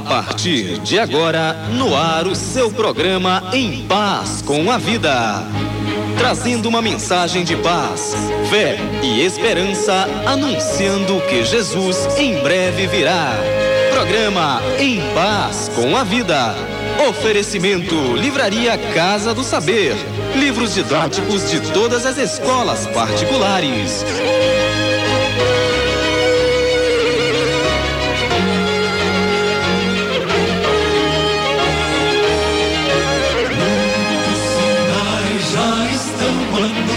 A partir de agora, no ar o seu programa Em Paz com a Vida. Trazendo uma mensagem de paz, fé e esperança, anunciando que Jesus em breve virá. Programa Em Paz com a Vida. Oferecimento Livraria Casa do Saber. Livros didáticos de todas as escolas particulares. Holland.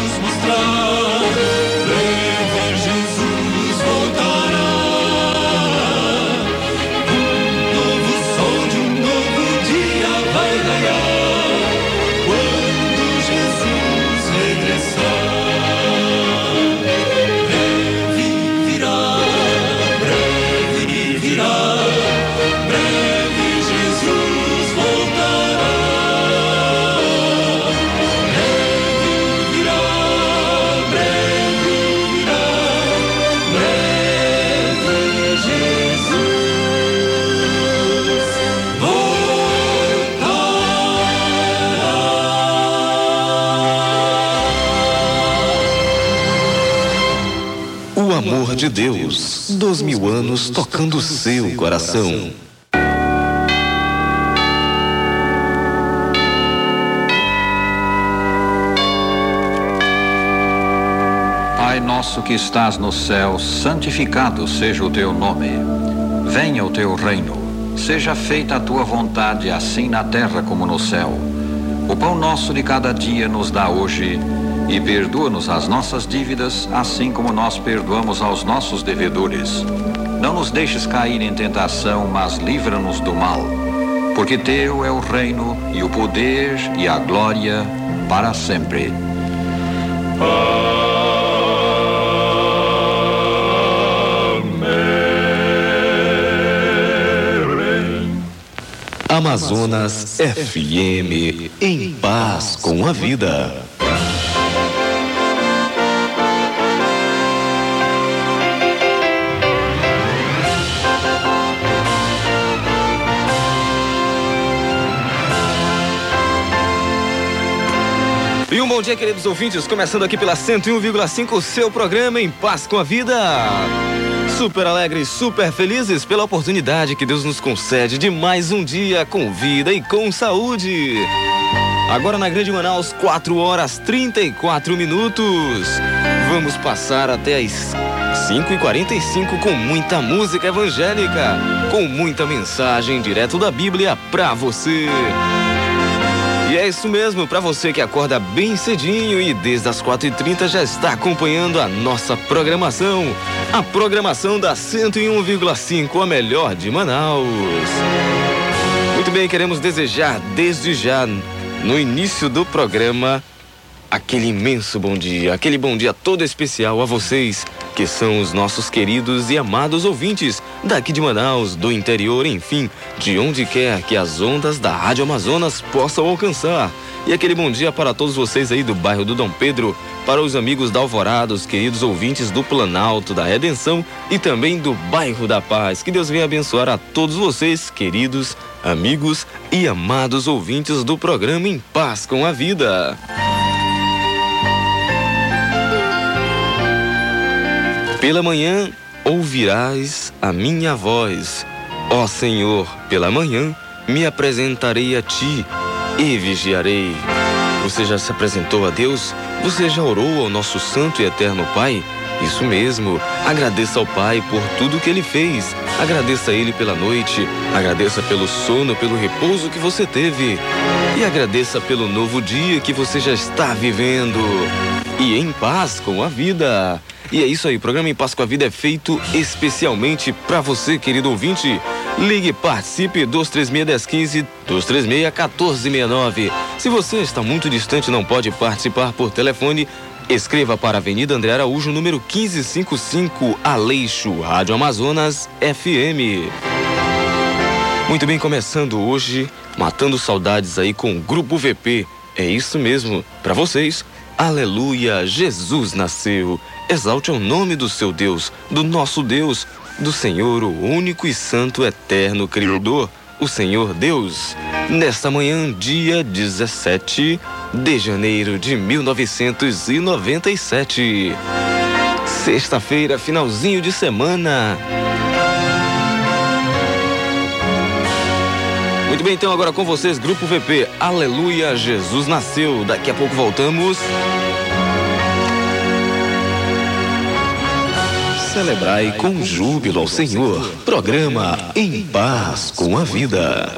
De Deus, dois mil anos tocando seu coração. Pai nosso que estás no céu, santificado seja o teu nome. Venha o teu reino. Seja feita a tua vontade, assim na terra como no céu. O pão nosso de cada dia nos dá hoje e perdoa-nos as nossas dívidas, assim como nós perdoamos aos nossos devedores. Não nos deixes cair em tentação, mas livra-nos do mal. Porque teu é o reino, e o poder, e a glória, para sempre. Amazonas FM, em paz com a vida. Um bom dia, queridos ouvintes, começando aqui pela 101,5, o seu programa Em Paz com a Vida. Super alegres, super felizes pela oportunidade que Deus nos concede de mais um dia com vida e com saúde. Agora na Grande Manaus, 4 horas 34 minutos. Vamos passar até as 5h45 com muita música evangélica, com muita mensagem direto da Bíblia pra você. E é isso mesmo, para você que acorda bem cedinho e desde as 4h30 já está acompanhando a nossa programação. A programação da 101,5, a melhor de Manaus. Muito bem, queremos desejar desde já, no início do programa, aquele imenso bom dia, aquele bom dia todo especial a vocês, que são os nossos queridos e amados ouvintes daqui de Manaus, do interior, enfim, de onde quer que as ondas da Rádio Amazonas possam alcançar. E aquele bom dia para todos vocês aí do bairro do Dom Pedro, para os amigos da Alvorada, os queridos ouvintes do Planalto da Redenção e também do bairro da Paz. Que Deus venha abençoar a todos vocês, queridos amigos e amados ouvintes do programa Em Paz com a Vida. Pela manhã ouvirás a minha voz. Ó Senhor, pela manhã me apresentarei a ti e vigiarei. Você já se apresentou a Deus? Você já orou ao nosso Santo e Eterno Pai? Isso mesmo. Agradeça ao Pai por tudo que Ele fez. Agradeça a Ele pela noite. Agradeça pelo sono, pelo repouso que você teve. E agradeça pelo novo dia que você já está vivendo. E em paz com a vida. E é isso aí, o programa Em Paz com a Vida é feito especialmente para você, querido ouvinte. Ligue, participe 236-1015, 236-1469. Se você está muito distante e não pode participar por telefone, escreva para Avenida André Araújo, número 1555, Aleixo, Rádio Amazonas FM. Muito bem, começando hoje, matando saudades aí com o Grupo VP. É isso mesmo, para vocês. Aleluia, Jesus nasceu. Exalte o nome do seu Deus, do nosso Deus. do Senhor, o único e santo eterno Criador, o Senhor Deus. Nesta manhã, dia 17 de janeiro de 1997. Sexta-feira, finalzinho de semana. Muito bem, então agora com vocês, Grupo VP. Aleluia, Jesus nasceu. Daqui a pouco voltamos. Celebrai com júbilo ao Senhor. Programa Em Paz com a Vida.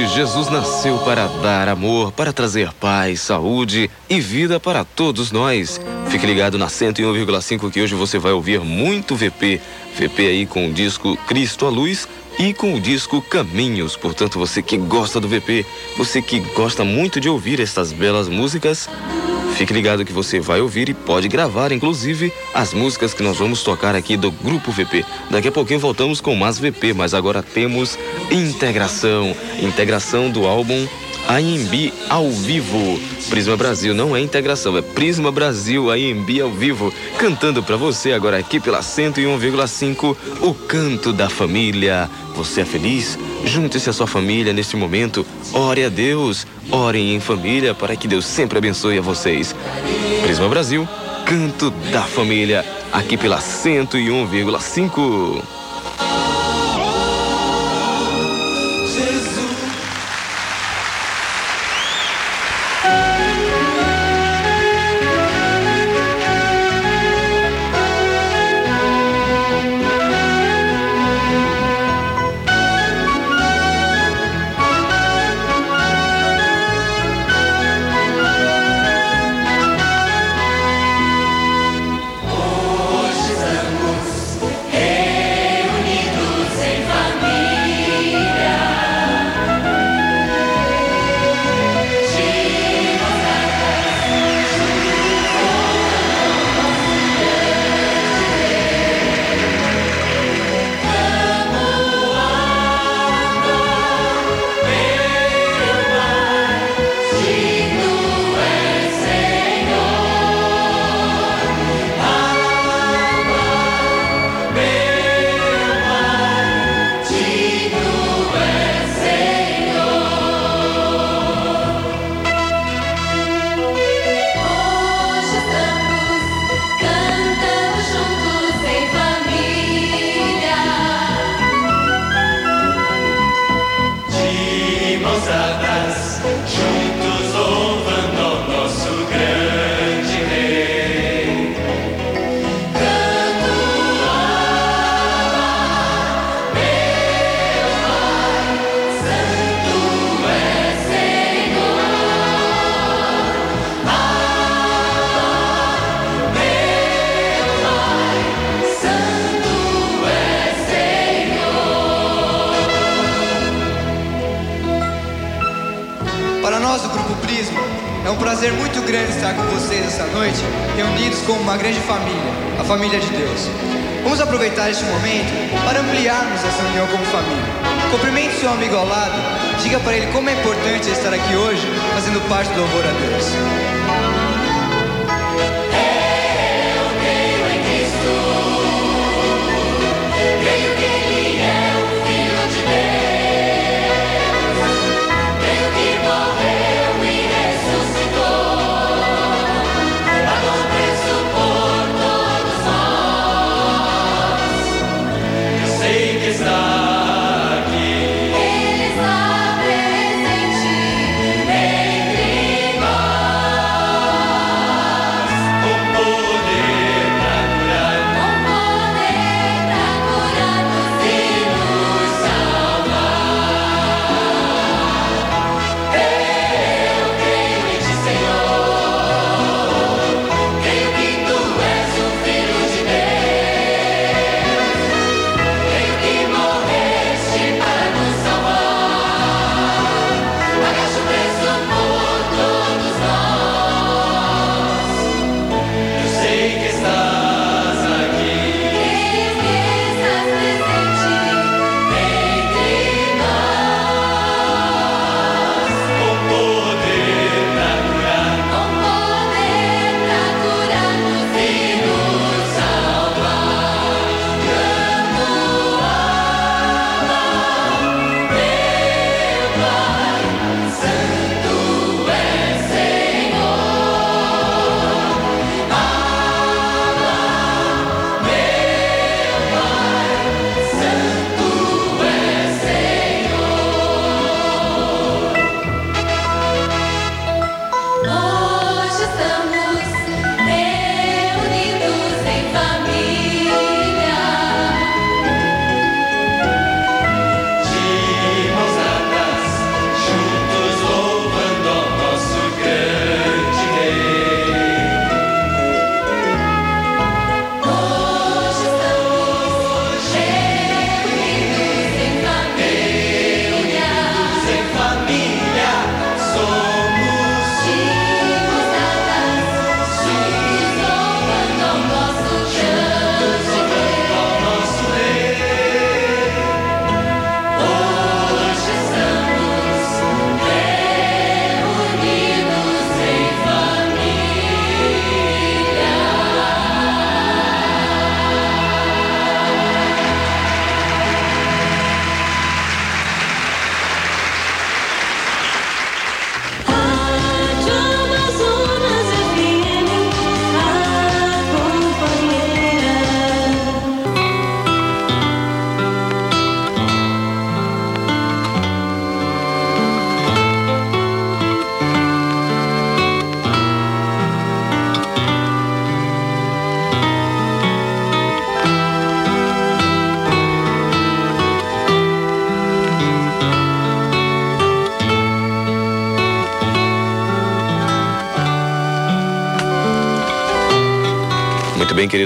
Jesus nasceu para dar amor, para trazer paz, saúde e vida para todos nós. Fique ligado na 101,5 que hoje você vai ouvir muito VP. VP aí com o disco Cristo à Luz e com o disco Caminhos. Portanto, você que gosta do VP, você que gosta muito de ouvir essas belas músicas, Fique ligado que você vai ouvir e pode gravar, inclusive, as músicas que nós vamos tocar aqui do Grupo VP. Daqui a pouquinho voltamos com mais VP, mas agora temos integração. Integração do álbum AMB ao vivo. Prisma Brasil não é integração, é Prisma Brasil AMB ao vivo, cantando para você agora aqui pela 101,5, o canto da família. Você é feliz? Junte-se à sua família neste momento. Ore a Deus. Orem em família para que Deus sempre abençoe a vocês. Prisma Brasil, canto da família, aqui pela 101,5.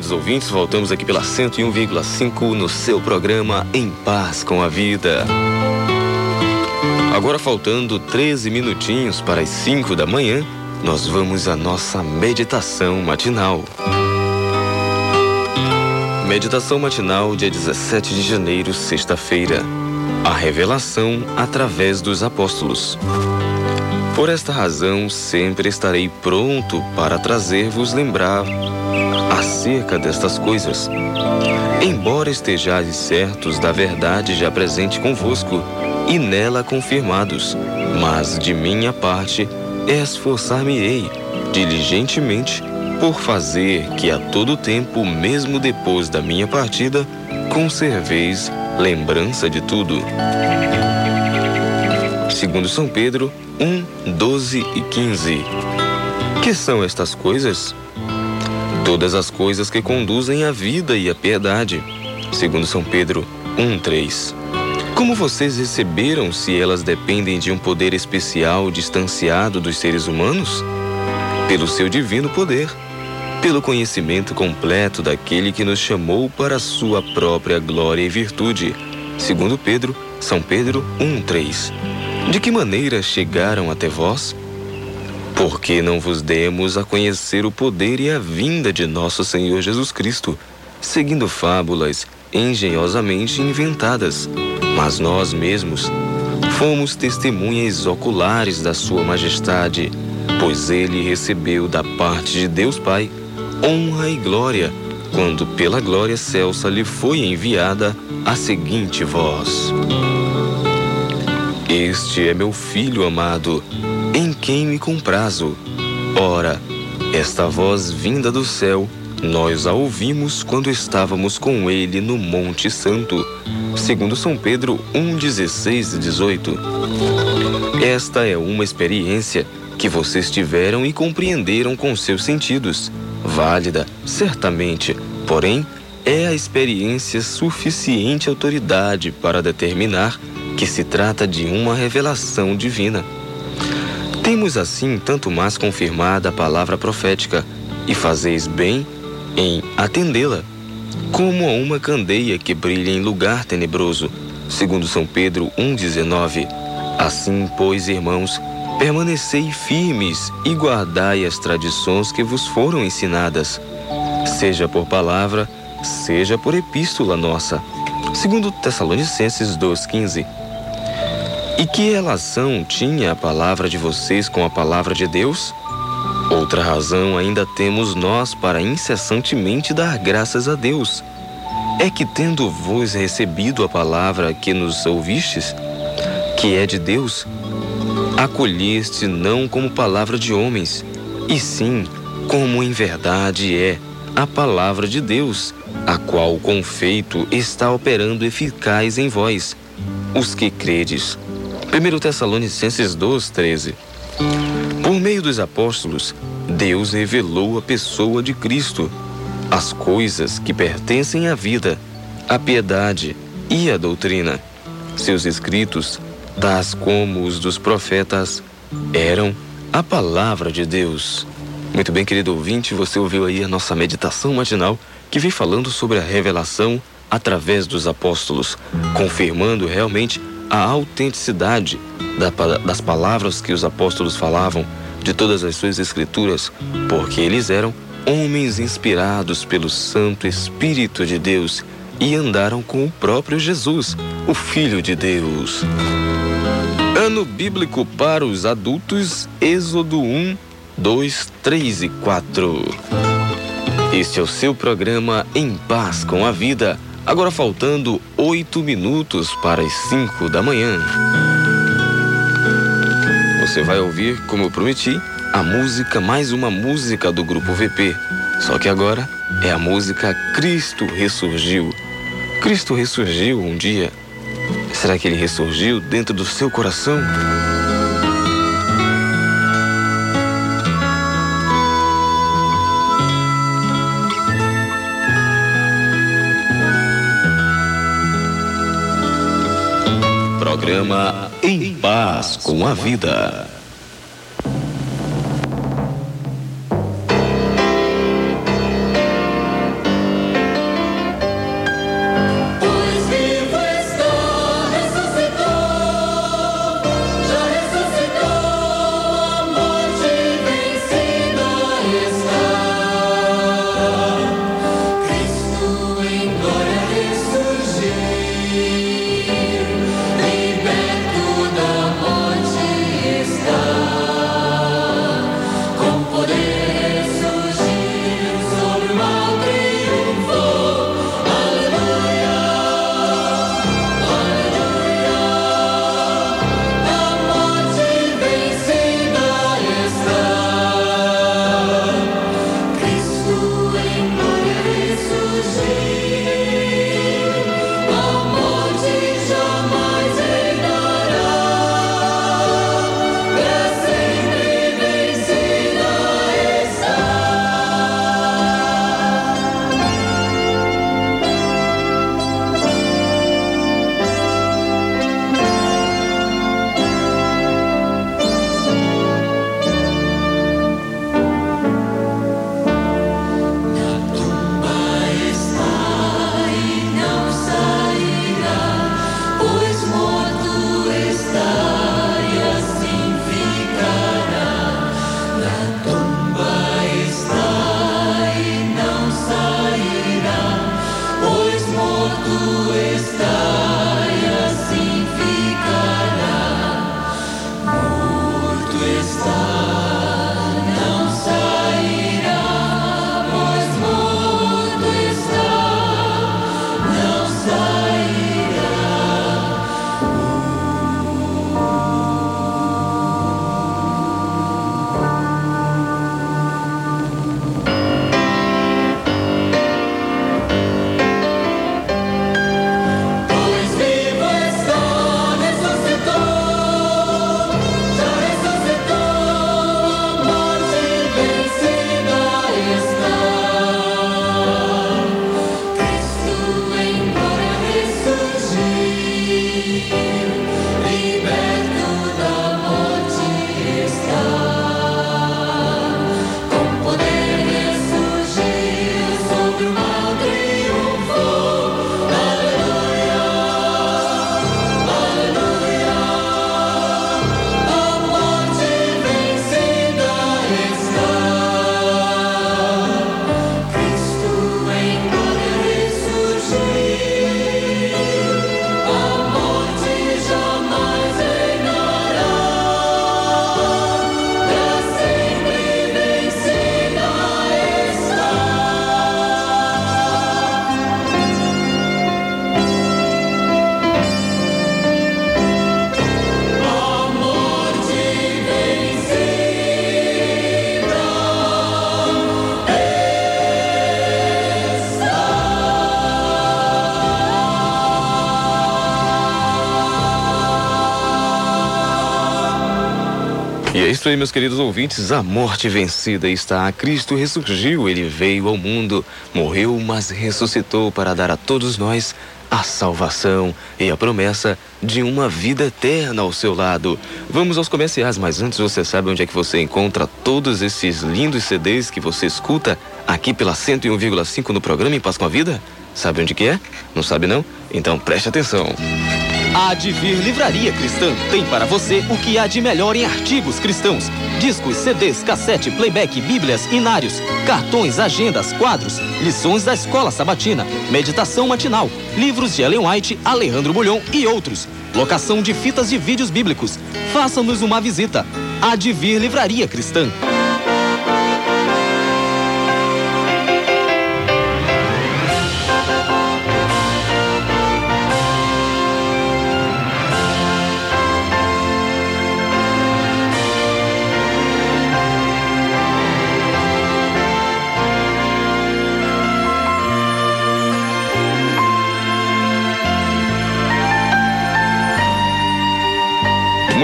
Queridos ouvintes, voltamos aqui pela 101,5 no seu programa Em Paz com a Vida. Agora faltando 13 minutinhos para as 5 da manhã, nós vamos à nossa meditação matinal. Meditação matinal, dia 17 de janeiro, sexta-feira. A revelação através dos apóstolos. Por esta razão, sempre estarei pronto para trazer-vos lembrar acerca destas coisas. Embora estejais certos da verdade já presente convosco e nela confirmados, mas de minha parte esforçar-me-ei diligentemente por fazer que a todo tempo, mesmo depois da minha partida, conserveis lembrança de tudo. Segundo São Pedro 1, 12 e 15. Que são estas coisas? Todas as coisas que conduzem à vida e à piedade. Segundo São Pedro 1:3. Como vocês receberam se elas dependem de um poder especial distanciado dos seres humanos? Pelo seu divino poder, pelo conhecimento completo daquele que nos chamou para a sua própria glória e virtude. Segundo Pedro, São Pedro 1:3. De que maneira chegaram até vós? Porque não vos demos a conhecer o poder e a vinda de nosso Senhor Jesus Cristo, seguindo fábulas engenhosamente inventadas, mas nós mesmos fomos testemunhas oculares da Sua Majestade, pois ele recebeu da parte de Deus Pai honra e glória, quando pela glória celsa lhe foi enviada a seguinte voz: Este é meu filho amado, em quem me comprazo. Ora, esta voz vinda do céu, nós a ouvimos quando estávamos com ele no Monte Santo, segundo São Pedro 1:16 e 18. Esta é uma experiência que vocês tiveram e compreenderam com seus sentidos, válida, certamente, porém é a experiência suficiente autoridade para determinar que se trata de uma revelação divina. Temos assim tanto mais confirmada a palavra profética, e fazeis bem em atendê-la, como a uma candeia que brilha em lugar tenebroso, segundo São Pedro 1,19. Assim, pois, irmãos, permanecei firmes e guardai as tradições que vos foram ensinadas, seja por palavra, seja por epístola nossa. Segundo Tessalonicenses 2,15. E que relação tinha a palavra de vocês com a palavra de Deus? Outra razão ainda temos nós para incessantemente dar graças a Deus. É que, tendo vos recebido a palavra que nos ouvistes, que é de Deus, acolheste não como palavra de homens, e sim como em verdade é a palavra de Deus, a qual com feito está operando eficaz em vós, os que credes. 1 Tessalonicenses 2, 13. Por meio dos apóstolos, Deus revelou a pessoa de Cristo, as coisas que pertencem à vida, à piedade e à doutrina. Seus escritos, tais como os dos profetas, eram a palavra de Deus. Muito bem, querido ouvinte, você ouviu aí a nossa meditação matinal que vem falando sobre a revelação através dos apóstolos, confirmando realmente a autenticidade das palavras que os apóstolos falavam, de todas as suas escrituras, porque eles eram homens inspirados pelo Santo Espírito de Deus e andaram com o próprio Jesus, o Filho de Deus. Ano bíblico para os adultos, Êxodo 1, 2, 3 e 4. Este é o seu programa Em Paz com a Vida Agora faltando oito minutos para as cinco da manhã. Você vai ouvir, como eu prometi, a música, mais uma música do grupo VP. Só que agora é a música Cristo Ressurgiu. Cristo ressurgiu um dia. Será que ele ressurgiu dentro do seu coração? Programa Em Paz com a Vida. tú estás. Isso aí, meus queridos ouvintes, a morte vencida está. Cristo ressurgiu, ele veio ao mundo, morreu, mas ressuscitou para dar a todos nós a salvação e a promessa de uma vida eterna ao seu lado. Vamos aos comerciais, mas antes você sabe onde é que você encontra todos esses lindos CDs que você escuta aqui pela 101,5 no programa Em Paz com a Vida? Sabe onde que é? Não sabe não? Então preste atenção. A Advir Livraria Cristã tem para você o que há de melhor em artigos cristãos. Discos, CDs, cassete, playback, bíblias, inários, cartões, agendas, quadros, lições da escola sabatina, meditação matinal, livros de Ellen White, Alejandro Bulhon e outros. Locação de fitas de vídeos bíblicos. Faça-nos uma visita. Advir Livraria Cristã.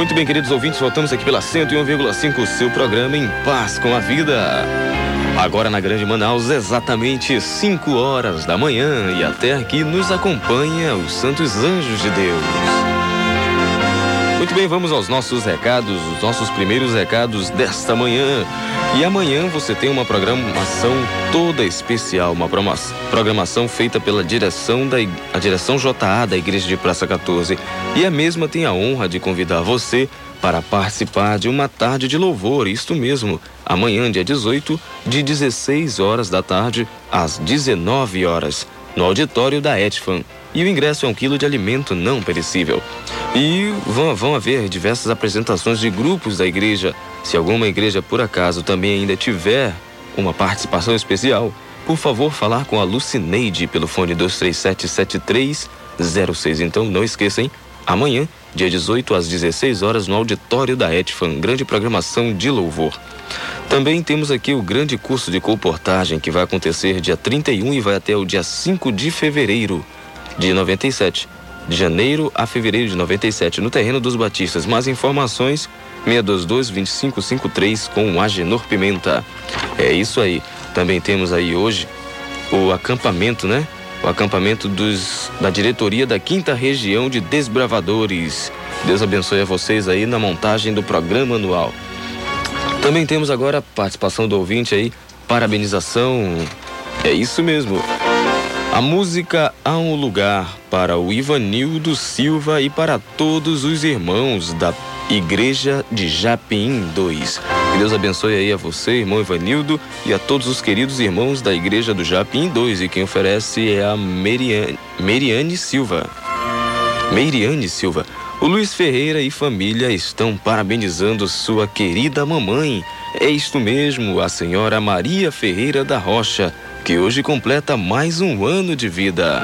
Muito bem, queridos ouvintes, voltamos aqui pela 101,5, seu programa Em Paz com a Vida. Agora na Grande Manaus, exatamente 5 horas da manhã, e até aqui nos acompanha os Santos Anjos de Deus. Muito bem, vamos aos nossos recados, os nossos primeiros recados desta manhã. E amanhã você tem uma programação toda especial, uma programação feita pela direção da a direção JA da Igreja de Praça 14. E a mesma tem a honra de convidar você para participar de uma tarde de louvor, isto mesmo, amanhã, dia 18, de 16 horas da tarde às 19 horas, no auditório da Etfan. E o ingresso é um quilo de alimento não perecível. E vão, vão haver diversas apresentações de grupos da igreja se alguma igreja por acaso também ainda tiver uma participação especial, por favor falar com a Lucineide pelo fone 2377306. Então não esqueçam, amanhã, dia 18 às 16 horas no auditório da Etfan, grande programação de louvor. Também temos aqui o grande curso de comportagem que vai acontecer dia 31 e vai até o dia 5 de fevereiro de 97. De janeiro a fevereiro de 97, no terreno dos Batistas. Mais informações 622-2553 com o Agenor Pimenta. É isso aí. Também temos aí hoje o acampamento, né? O acampamento dos, da diretoria da quinta região de desbravadores. Deus abençoe a vocês aí na montagem do programa anual. Também temos agora a participação do ouvinte aí, parabenização. É isso mesmo. A música Há um Lugar para o Ivanildo Silva e para todos os irmãos da Igreja de Japim 2. Que Deus abençoe aí a você, irmão Ivanildo, e a todos os queridos irmãos da Igreja do Japim 2. E quem oferece é a Meriane, Meriane Silva. Meriane Silva. O Luiz Ferreira e família estão parabenizando sua querida mamãe. É isto mesmo, a senhora Maria Ferreira da Rocha, que hoje completa mais um ano de vida.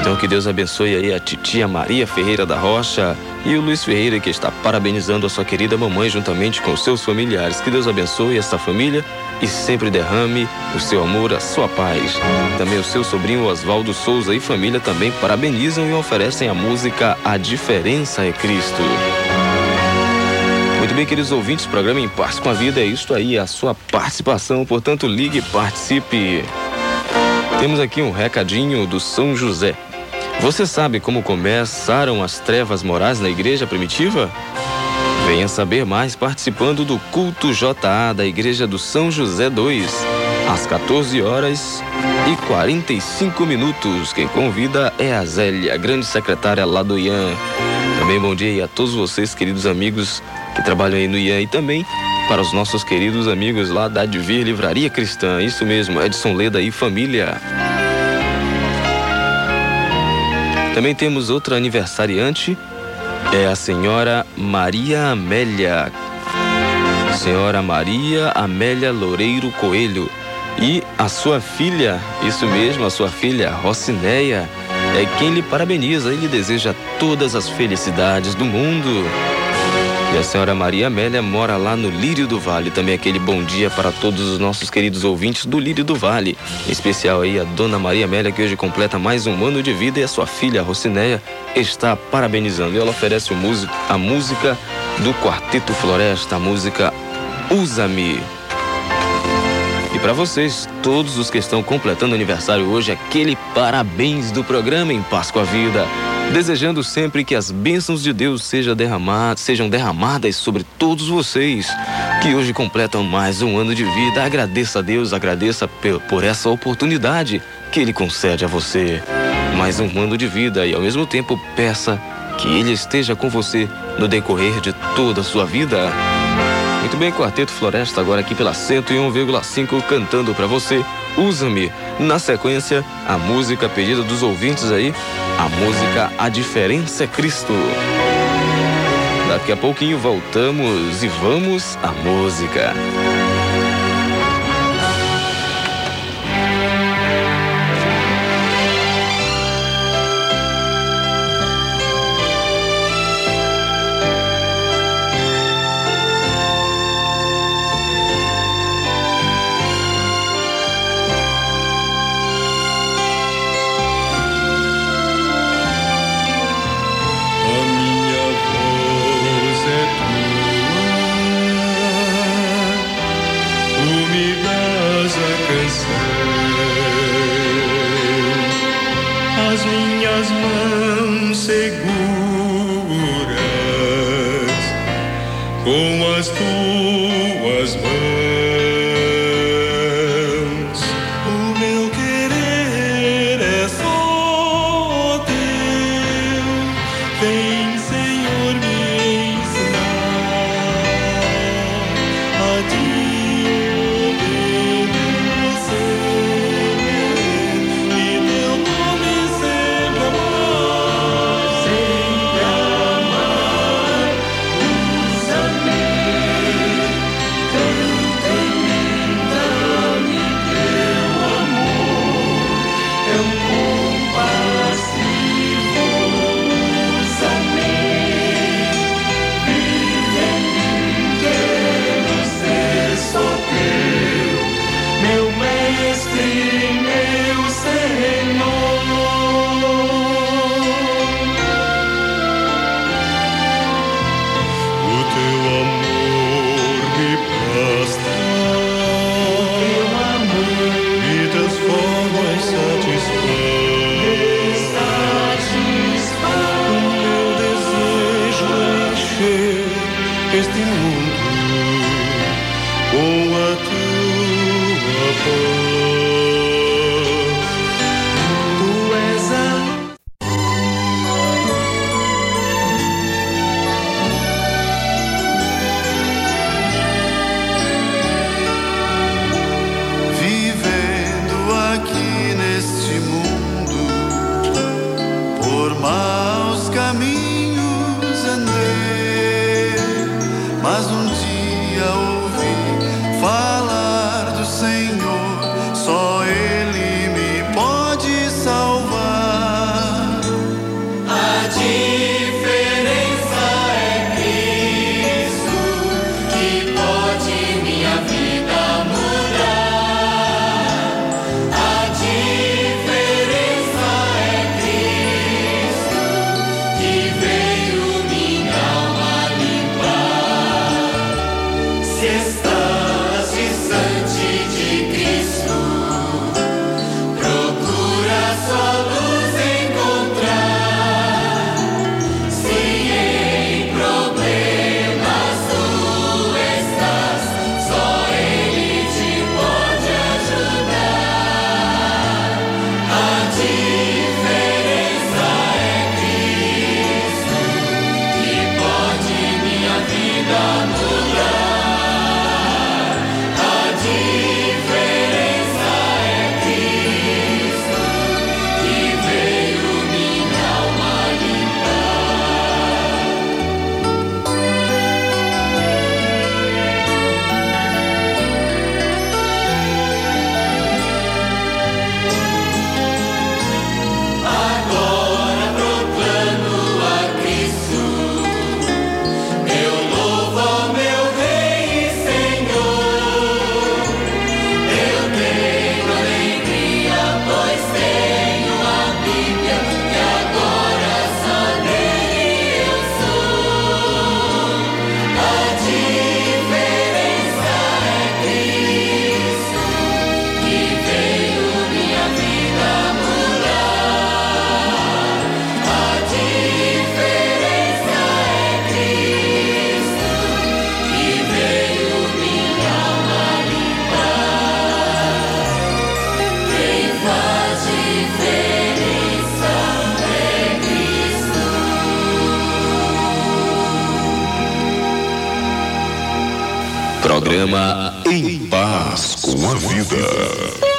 Então que Deus abençoe aí a titia Maria Ferreira da Rocha e o Luiz Ferreira que está parabenizando a sua querida mamãe juntamente com seus familiares. Que Deus abençoe esta família e sempre derrame o seu amor, a sua paz. Também o seu sobrinho Oswaldo Souza e família também parabenizam e oferecem a música A Diferença é Cristo. Muito bem, queridos ouvintes, programa Em Paz com a Vida é isto aí, a sua participação, portanto ligue e participe. Temos aqui um recadinho do São José. Você sabe como começaram as trevas morais na igreja primitiva? Venha saber mais participando do culto JA da Igreja do São José 2, às 14 horas e 45 minutos. Quem convida é a Zélia, grande secretária lá do IAN. Também bom dia a todos vocês, queridos amigos que trabalham aí no IAN e também para os nossos queridos amigos lá da Advir Livraria Cristã. Isso mesmo, Edson Leda e família. Também temos outra aniversariante, é a senhora Maria Amélia. Senhora Maria Amélia Loureiro Coelho. E a sua filha, isso mesmo, a sua filha Rocinéia, é quem lhe parabeniza e lhe deseja todas as felicidades do mundo. E a senhora Maria Amélia mora lá no Lírio do Vale. Também aquele bom dia para todos os nossos queridos ouvintes do Lírio do Vale. Em especial aí a dona Maria Amélia, que hoje completa mais um ano de vida e a sua filha Rocinéia está parabenizando. E ela oferece a música do Quarteto Floresta, a música Usa-me. Para vocês, todos os que estão completando aniversário hoje, aquele parabéns do programa Em Paz com a Vida desejando sempre que as bênçãos de Deus sejam derramadas, sejam derramadas sobre todos vocês que hoje completam mais um ano de vida. Agradeça a Deus, agradeça por essa oportunidade que Ele concede a você. Mais um ano de vida e ao mesmo tempo peça que Ele esteja com você no decorrer de toda a sua vida. Muito bem, Quarteto Floresta agora aqui pela 101,5 cantando para você. Usa-me. Na sequência, a música pedida dos ouvintes aí, a música A Diferença é Cristo. Daqui a pouquinho voltamos e vamos à música. noche este mundo. Programa Em Paz com a Vida.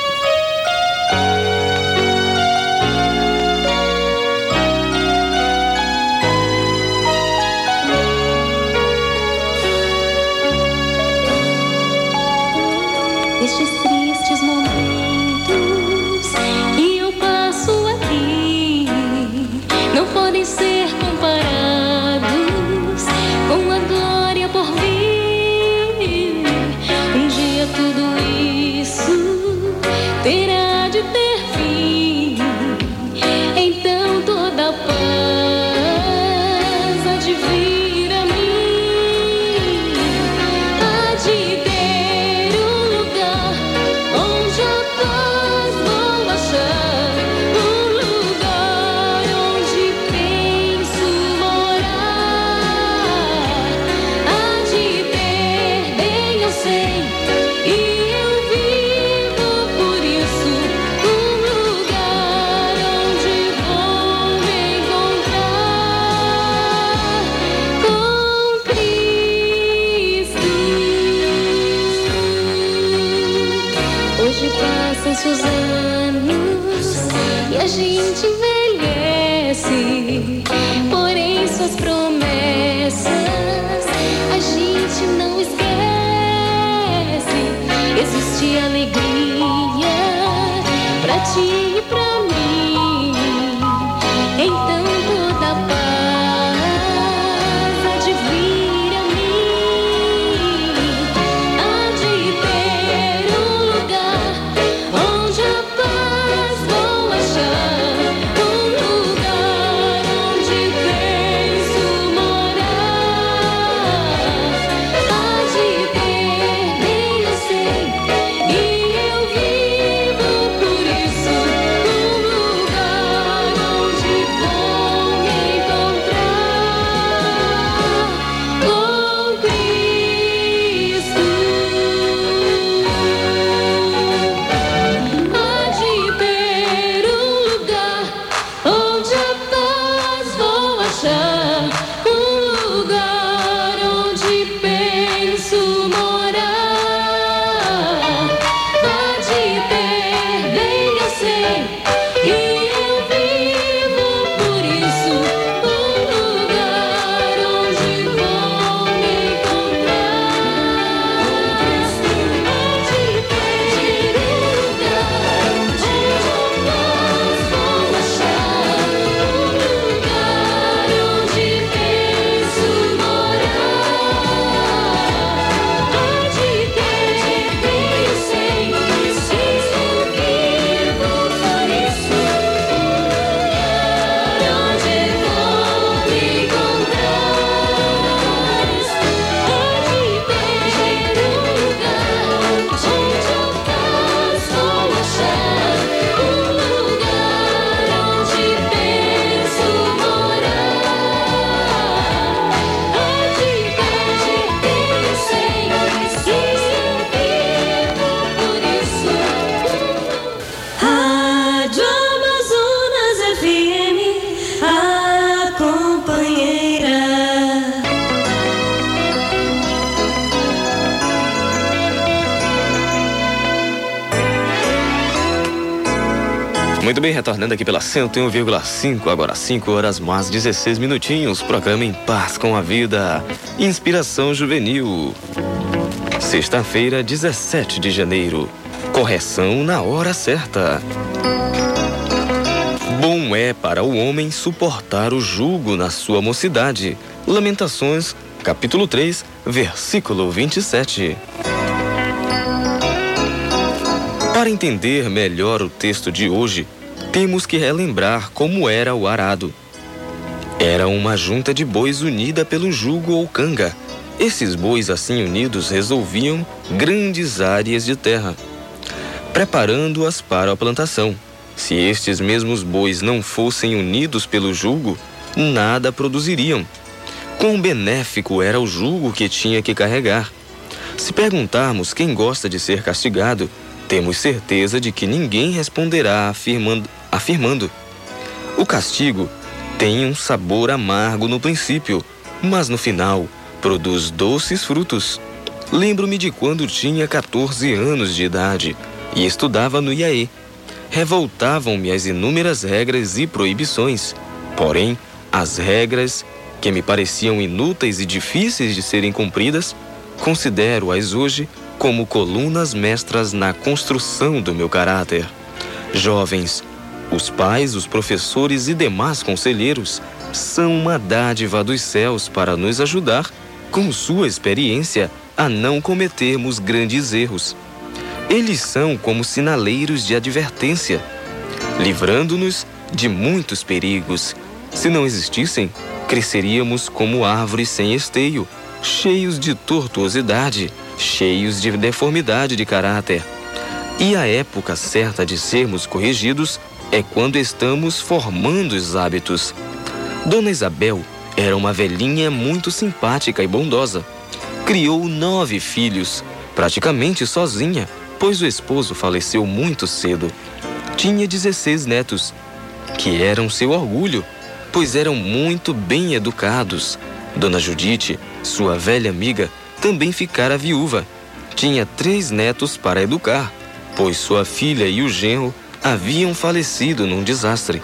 Bem, retornando aqui pela 101,5, agora 5 horas mais 16 minutinhos. Programa Em Paz com a Vida. Inspiração Juvenil. Sexta-feira, 17 de janeiro. Correção na hora certa. Bom é para o homem suportar o jugo na sua mocidade. Lamentações, capítulo 3, versículo 27. Para entender melhor o texto de hoje, temos que relembrar como era o arado. Era uma junta de bois unida pelo jugo ou canga. Esses bois assim unidos resolviam grandes áreas de terra, preparando-as para a plantação. Se estes mesmos bois não fossem unidos pelo jugo, nada produziriam. Quão benéfico era o jugo que tinha que carregar. Se perguntarmos quem gosta de ser castigado, temos certeza de que ninguém responderá afirmando, afirmando: O castigo tem um sabor amargo no princípio, mas no final produz doces frutos. Lembro-me de quando tinha 14 anos de idade e estudava no IAE. Revoltavam-me as inúmeras regras e proibições. Porém, as regras, que me pareciam inúteis e difíceis de serem cumpridas, considero-as hoje como colunas mestras na construção do meu caráter. Jovens, os pais, os professores e demais conselheiros são uma dádiva dos céus para nos ajudar, com sua experiência, a não cometermos grandes erros. Eles são como sinaleiros de advertência, livrando-nos de muitos perigos. Se não existissem, cresceríamos como árvores sem esteio, cheios de tortuosidade, cheios de deformidade de caráter. E a época certa de sermos corrigidos é quando estamos formando os hábitos. Dona Isabel era uma velhinha muito simpática e bondosa. Criou nove filhos, praticamente sozinha, pois o esposo faleceu muito cedo. Tinha 16 netos, que eram seu orgulho, pois eram muito bem educados. Dona Judite, sua velha amiga, também ficara viúva. Tinha três netos para educar, pois sua filha e o genro haviam falecido num desastre.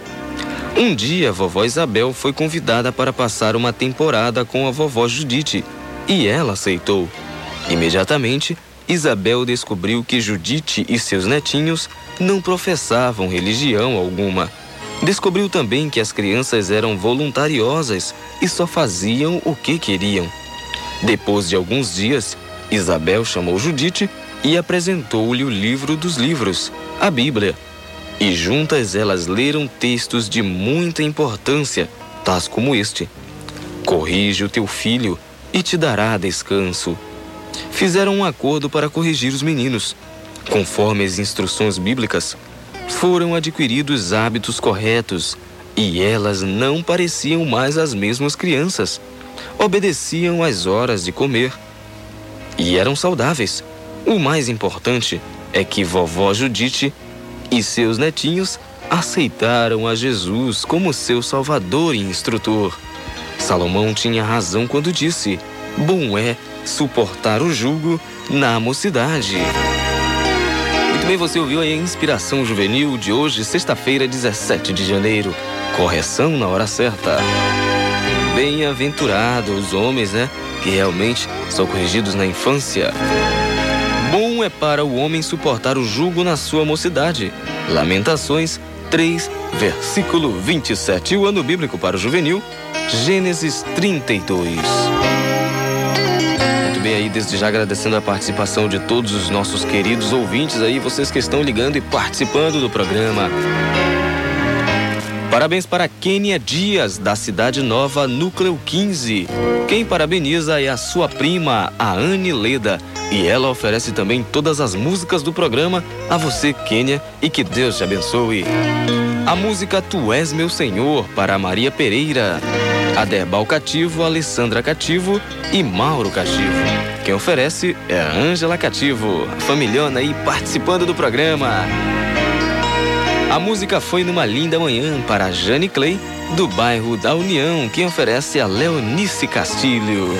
Um dia, a vovó Isabel foi convidada para passar uma temporada com a vovó Judite e ela aceitou. Imediatamente, Isabel descobriu que Judite e seus netinhos não professavam religião alguma. Descobriu também que as crianças eram voluntariosas e só faziam o que queriam. Depois de alguns dias, Isabel chamou Judite e apresentou-lhe o livro dos livros, a Bíblia. E juntas elas leram textos de muita importância, tais como este: Corrige o teu filho e te dará descanso fizeram um acordo para corrigir os meninos. Conforme as instruções bíblicas, foram adquiridos hábitos corretos e elas não pareciam mais as mesmas crianças. Obedeciam às horas de comer e eram saudáveis. O mais importante é que vovó Judite e seus netinhos aceitaram a Jesus como seu salvador e instrutor. Salomão tinha razão quando disse: Bom é suportar o jugo na mocidade. Muito bem, você ouviu a inspiração juvenil de hoje, sexta-feira, 17 de janeiro. Correção na hora certa. Bem-aventurados os homens, né? Que realmente são corrigidos na infância. Bom é para o homem suportar o jugo na sua mocidade. Lamentações 3, versículo 27. O ano bíblico para o juvenil, Gênesis 32 muito bem aí, desde já agradecendo a participação de todos os nossos queridos ouvintes aí, vocês que estão ligando e participando do programa. Parabéns para Kênia Dias, da Cidade Nova, Núcleo 15. Quem parabeniza é a sua prima, a Anne Leda. E ela oferece também todas as músicas do programa a você, Kênia, e que Deus te abençoe. A música Tu És Meu Senhor, para Maria Pereira. Aderbal Cativo, Alessandra Cativo e Mauro Cativo. Quem oferece é a Ângela Cativo, a familhona aí participando do programa. A música foi numa linda manhã para Jane Clay, do bairro da União. Quem oferece a Leonice Castilho.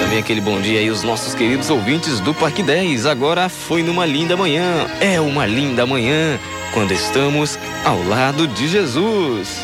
Também aquele bom dia aí, os nossos queridos ouvintes do Parque 10. Agora foi numa linda manhã. É uma linda manhã quando estamos ao lado de Jesus.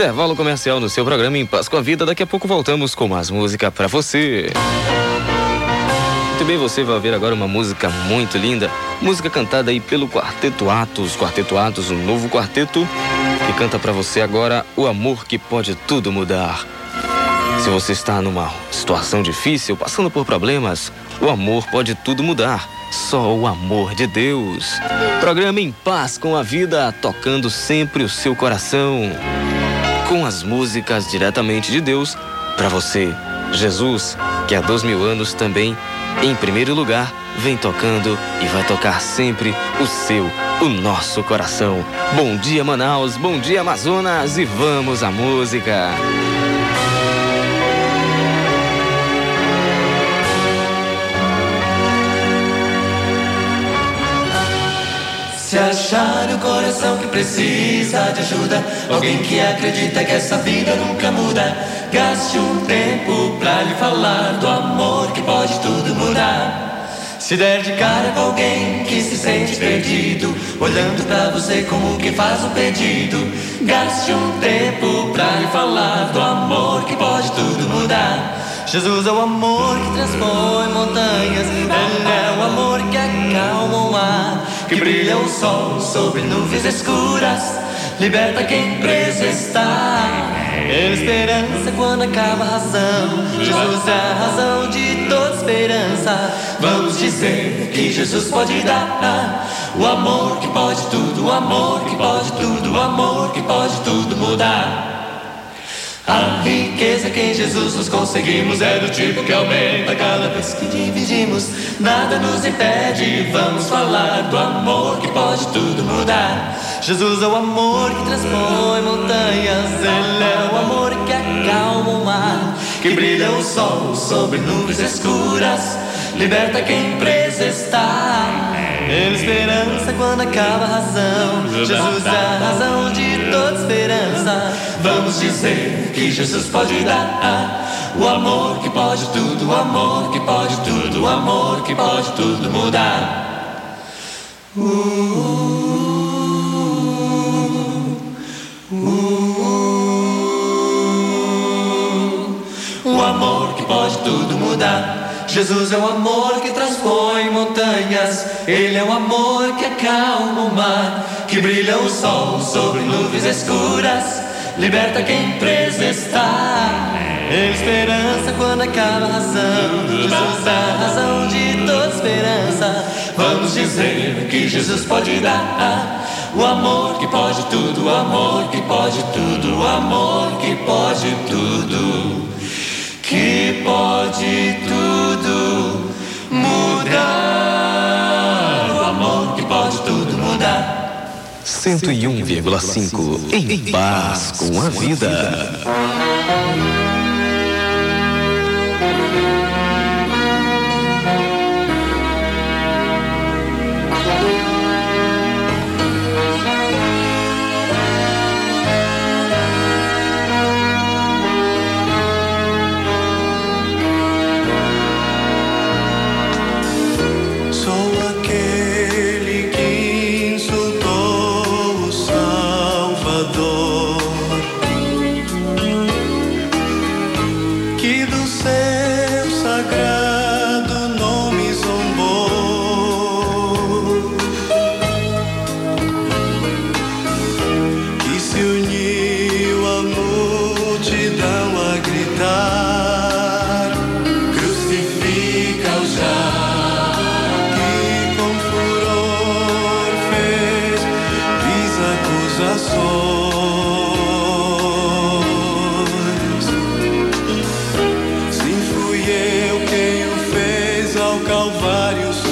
Intervalo comercial no seu programa Em Paz com a Vida. Daqui a pouco voltamos com mais música para você. Muito bem, você vai ouvir agora uma música muito linda. Música cantada aí pelo Quarteto Atos. Quarteto Atos, um novo quarteto que canta para você agora o amor que pode tudo mudar. Se você está numa situação difícil, passando por problemas, o amor pode tudo mudar. Só o amor de Deus. Programa Em Paz com a Vida, tocando sempre o seu coração com as músicas diretamente de Deus para você. Jesus, que há dois mil anos também, em primeiro lugar, vem tocando e vai tocar sempre o seu, o nosso coração. Bom dia, Manaus, bom dia, Amazonas, e vamos à música. Se achar o coração que precisa de ajuda, alguém que acredita que essa vida nunca muda, gaste um tempo pra lhe falar do amor que pode tudo mudar. Se der de cara com alguém que se sente perdido, olhando pra você como que faz um pedido, gaste um tempo pra lhe falar do amor que pode tudo mudar. Jesus é o amor que transpõe montanhas, Ele é o amor que acalma o mar, que brilha o sol sobre nuvens escuras, liberta quem preso está. É esperança quando acaba a razão, Jesus é a razão de toda esperança. Vamos dizer que Jesus pode dar o amor que pode tudo, o amor que pode tudo, o amor que pode tudo mudar. A riqueza que em Jesus nos conseguimos é do tipo que aumenta cada vez que dividimos. Nada nos impede, vamos falar do amor que pode tudo mudar. Jesus é o amor que transpõe montanhas, Ele é o amor que acalma o mar, que brilha o sol sobre nuvens escuras, liberta quem preso está. É esperança quando acaba a razão. Jesus é a razão de toda esperança. Vamos dizer que Jesus pode dar o amor que pode tudo, o amor que pode tudo, o amor que pode tudo mudar. Uh, uh, uh, o amor que pode tudo mudar. Jesus é o amor que transpõe montanhas, Ele é o amor que acalma o mar, que brilha o sol sobre nuvens escuras, liberta quem preso está. É esperança quando acaba a razão, Jesus a razão de toda esperança. Vamos dizer que Jesus pode dar o amor que pode tudo, o amor que pode tudo, o amor que pode tudo que pode tudo mudar. 101,5 em paz com a vida. Calvário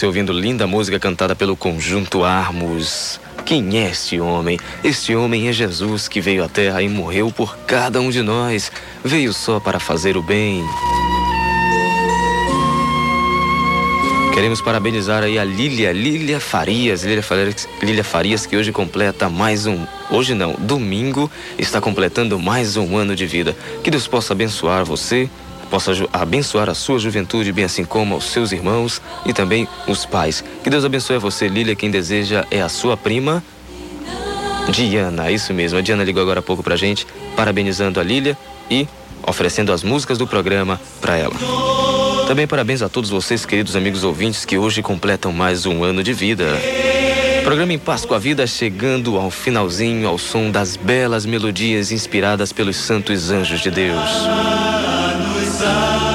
você ouvindo linda música cantada pelo conjunto Armos. Quem é este homem? Este homem é Jesus que veio à terra e morreu por cada um de nós. Veio só para fazer o bem. Queremos parabenizar aí a Lília, Lília Farias, Lília Farias, Lília Farias, que hoje completa mais um, hoje não, domingo, está completando mais um ano de vida. Que Deus possa abençoar você, possa abençoar a sua juventude, bem assim como os seus irmãos e também os pais. Que Deus abençoe a você, Lília. Quem deseja é a sua prima, Diana. Isso mesmo, a Diana ligou agora há pouco pra gente, parabenizando a Lília e oferecendo as músicas do programa para ela. Também parabéns a todos vocês, queridos amigos ouvintes, que hoje completam mais um ano de vida. Programa Em Paz com a Vida chegando ao finalzinho ao som das belas melodias inspiradas pelos santos anjos de Deus. sun.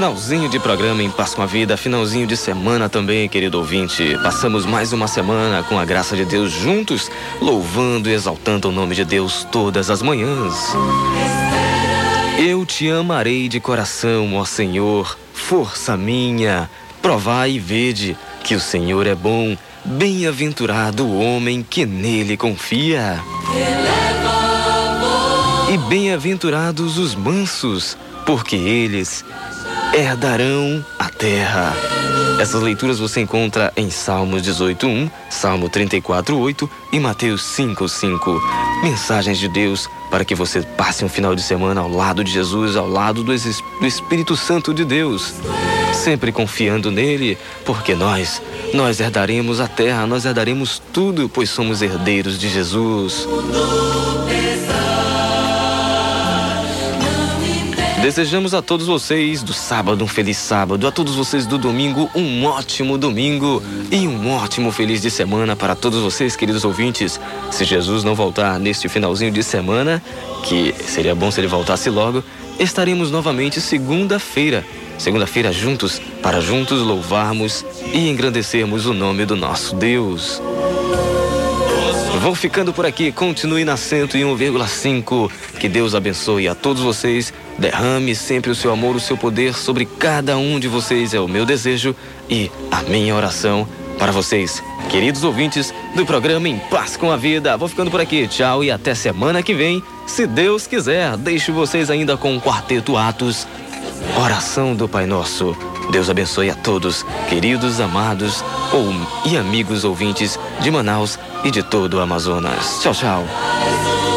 Finalzinho de programa em Paz com a Vida, finalzinho de semana também, querido ouvinte. Passamos mais uma semana com a graça de Deus juntos, louvando e exaltando o nome de Deus todas as manhãs. Eu te amarei de coração, ó Senhor, força minha. Provai e vede que o Senhor é bom. Bem-aventurado o homem que nele confia. E bem-aventurados os mansos, porque eles herdarão a terra. Essas leituras você encontra em Salmos 18:1, Salmo 34:8 e Mateus 5:5. Mensagens de Deus para que você passe um final de semana ao lado de Jesus, ao lado do, do Espírito Santo de Deus, sempre confiando nele, porque nós nós herdaremos a terra, nós herdaremos tudo, pois somos herdeiros de Jesus. Desejamos a todos vocês do sábado um feliz sábado, a todos vocês do domingo um ótimo domingo e um ótimo feliz de semana para todos vocês, queridos ouvintes. Se Jesus não voltar neste finalzinho de semana, que seria bom se ele voltasse logo, estaremos novamente segunda-feira. Segunda-feira juntos, para juntos louvarmos e engrandecermos o nome do nosso Deus. Vou ficando por aqui, continue na 101,5. Que Deus abençoe a todos vocês, derrame sempre o seu amor, o seu poder sobre cada um de vocês, é o meu desejo e a minha oração para vocês, queridos ouvintes do programa Em Paz com a Vida. Vou ficando por aqui, tchau e até semana que vem, se Deus quiser. Deixo vocês ainda com o Quarteto Atos, oração do Pai Nosso. Deus abençoe a todos, queridos, amados ou, e amigos ouvintes de Manaus e de todo o Amazonas. Tchau, tchau.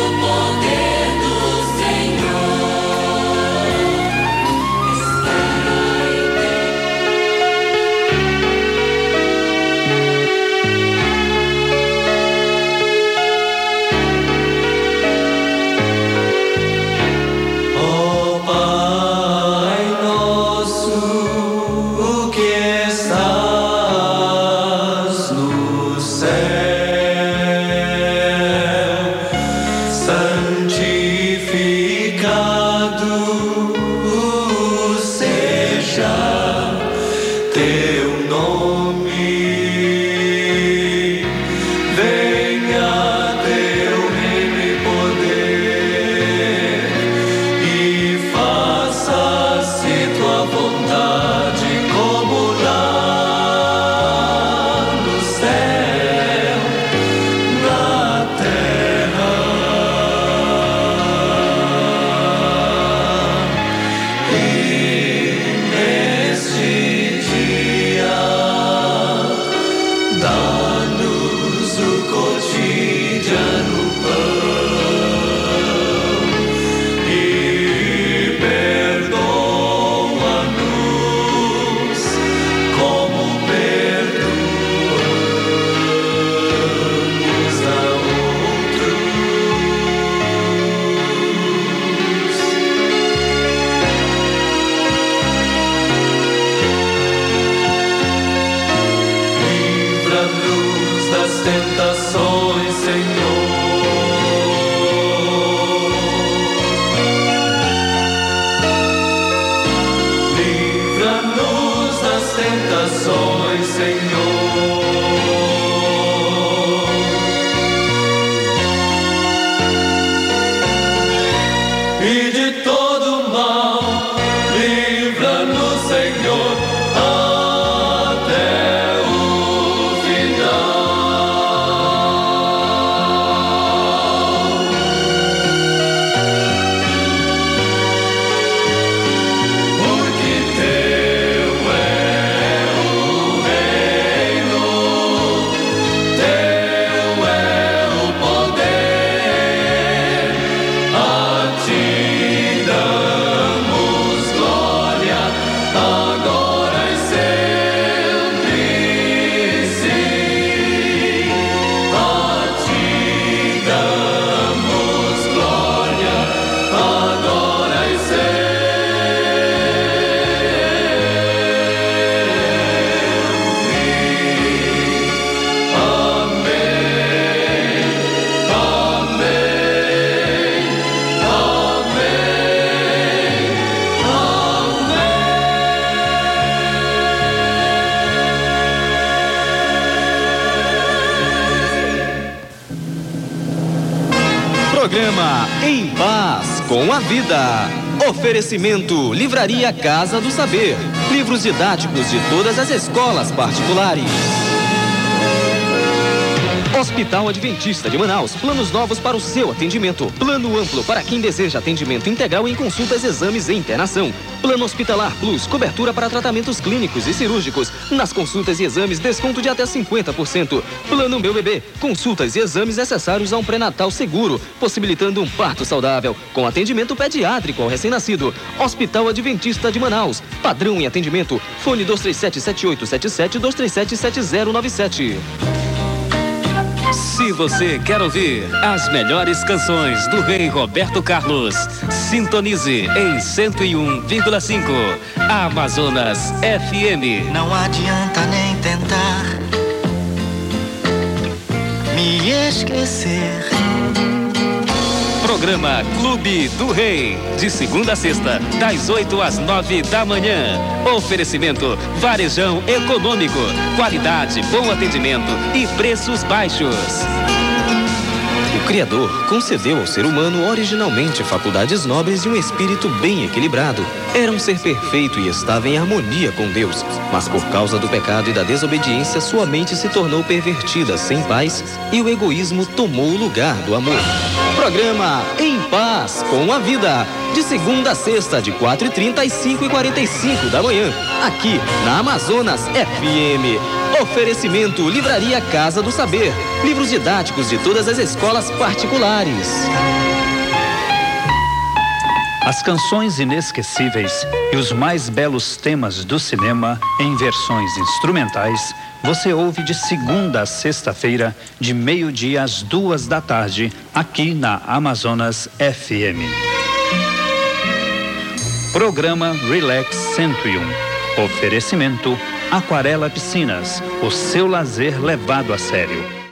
Oferecimento Livraria Casa do Saber. Livros didáticos de todas as escolas particulares. Hospital Adventista de Manaus. Planos novos para o seu atendimento. Plano amplo para quem deseja atendimento integral em consultas, exames e internação. Plano Hospitalar Plus. Cobertura para tratamentos clínicos e cirúrgicos. Nas consultas e exames, desconto de até 50%. Plano Meu Bebê. Consultas e exames necessários a um pré-natal seguro, possibilitando um parto saudável. Com atendimento pediátrico ao recém-nascido. Hospital Adventista de Manaus. Padrão em atendimento. Fone 237-7877 237-7097. Se você quer ouvir as melhores canções do rei Roberto Carlos, sintonize em 101,5 Amazonas FM. Não adianta nem tentar me esquecer. Programa Clube do Rei, de segunda a sexta, das 8 às 9 da manhã. Oferecimento Varejão Econômico, qualidade, bom atendimento e preços baixos. O Criador concedeu ao ser humano originalmente faculdades nobres e um espírito bem equilibrado. Era um ser perfeito e estava em harmonia com Deus. Mas por causa do pecado e da desobediência, sua mente se tornou pervertida, sem paz, e o egoísmo tomou o lugar do amor. Programa Em Paz com a Vida. De segunda a sexta, de 4h30 às 5h45 da manhã. Aqui na Amazonas FM. Oferecimento Livraria Casa do Saber. Livros didáticos de todas as escolas particulares. As canções inesquecíveis e os mais belos temas do cinema em versões instrumentais você ouve de segunda a sexta-feira, de meio-dia às duas da tarde, aqui na Amazonas FM. Programa Relax 101. Oferecimento Aquarela Piscinas, o seu lazer levado a sério.